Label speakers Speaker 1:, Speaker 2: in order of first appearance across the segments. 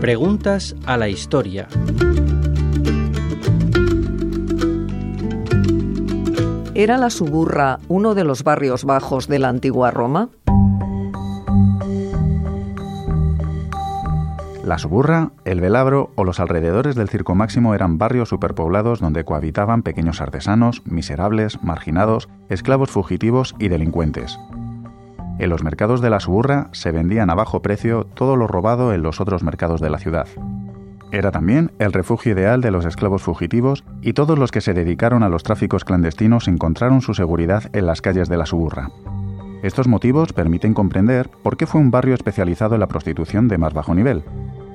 Speaker 1: Preguntas a la historia.
Speaker 2: ¿Era la Suburra uno de los barrios bajos de la antigua Roma?
Speaker 3: La Suburra, el Velabro o los alrededores del Circo Máximo eran barrios superpoblados donde cohabitaban pequeños artesanos, miserables, marginados, esclavos fugitivos y delincuentes. En los mercados de la Suburra se vendían a bajo precio todo lo robado en los otros mercados de la ciudad. Era también el refugio ideal de los esclavos fugitivos y todos los que se dedicaron a los tráficos clandestinos encontraron su seguridad en las calles de la Suburra. Estos motivos permiten comprender por qué fue un barrio especializado en la prostitución de más bajo nivel.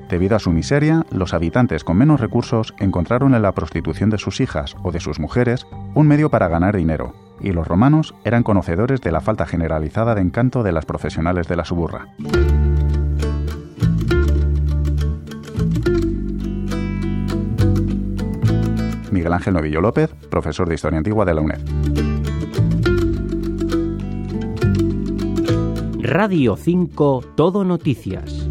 Speaker 3: Debido a su miseria, los habitantes con menos recursos encontraron en la prostitución de sus hijas o de sus mujeres un medio para ganar dinero, y los romanos eran conocedores de la falta generalizada de encanto de las profesionales de la suburra. Miguel Ángel Novillo López, profesor de Historia Antigua de la UNED.
Speaker 1: Radio 5 Todo Noticias.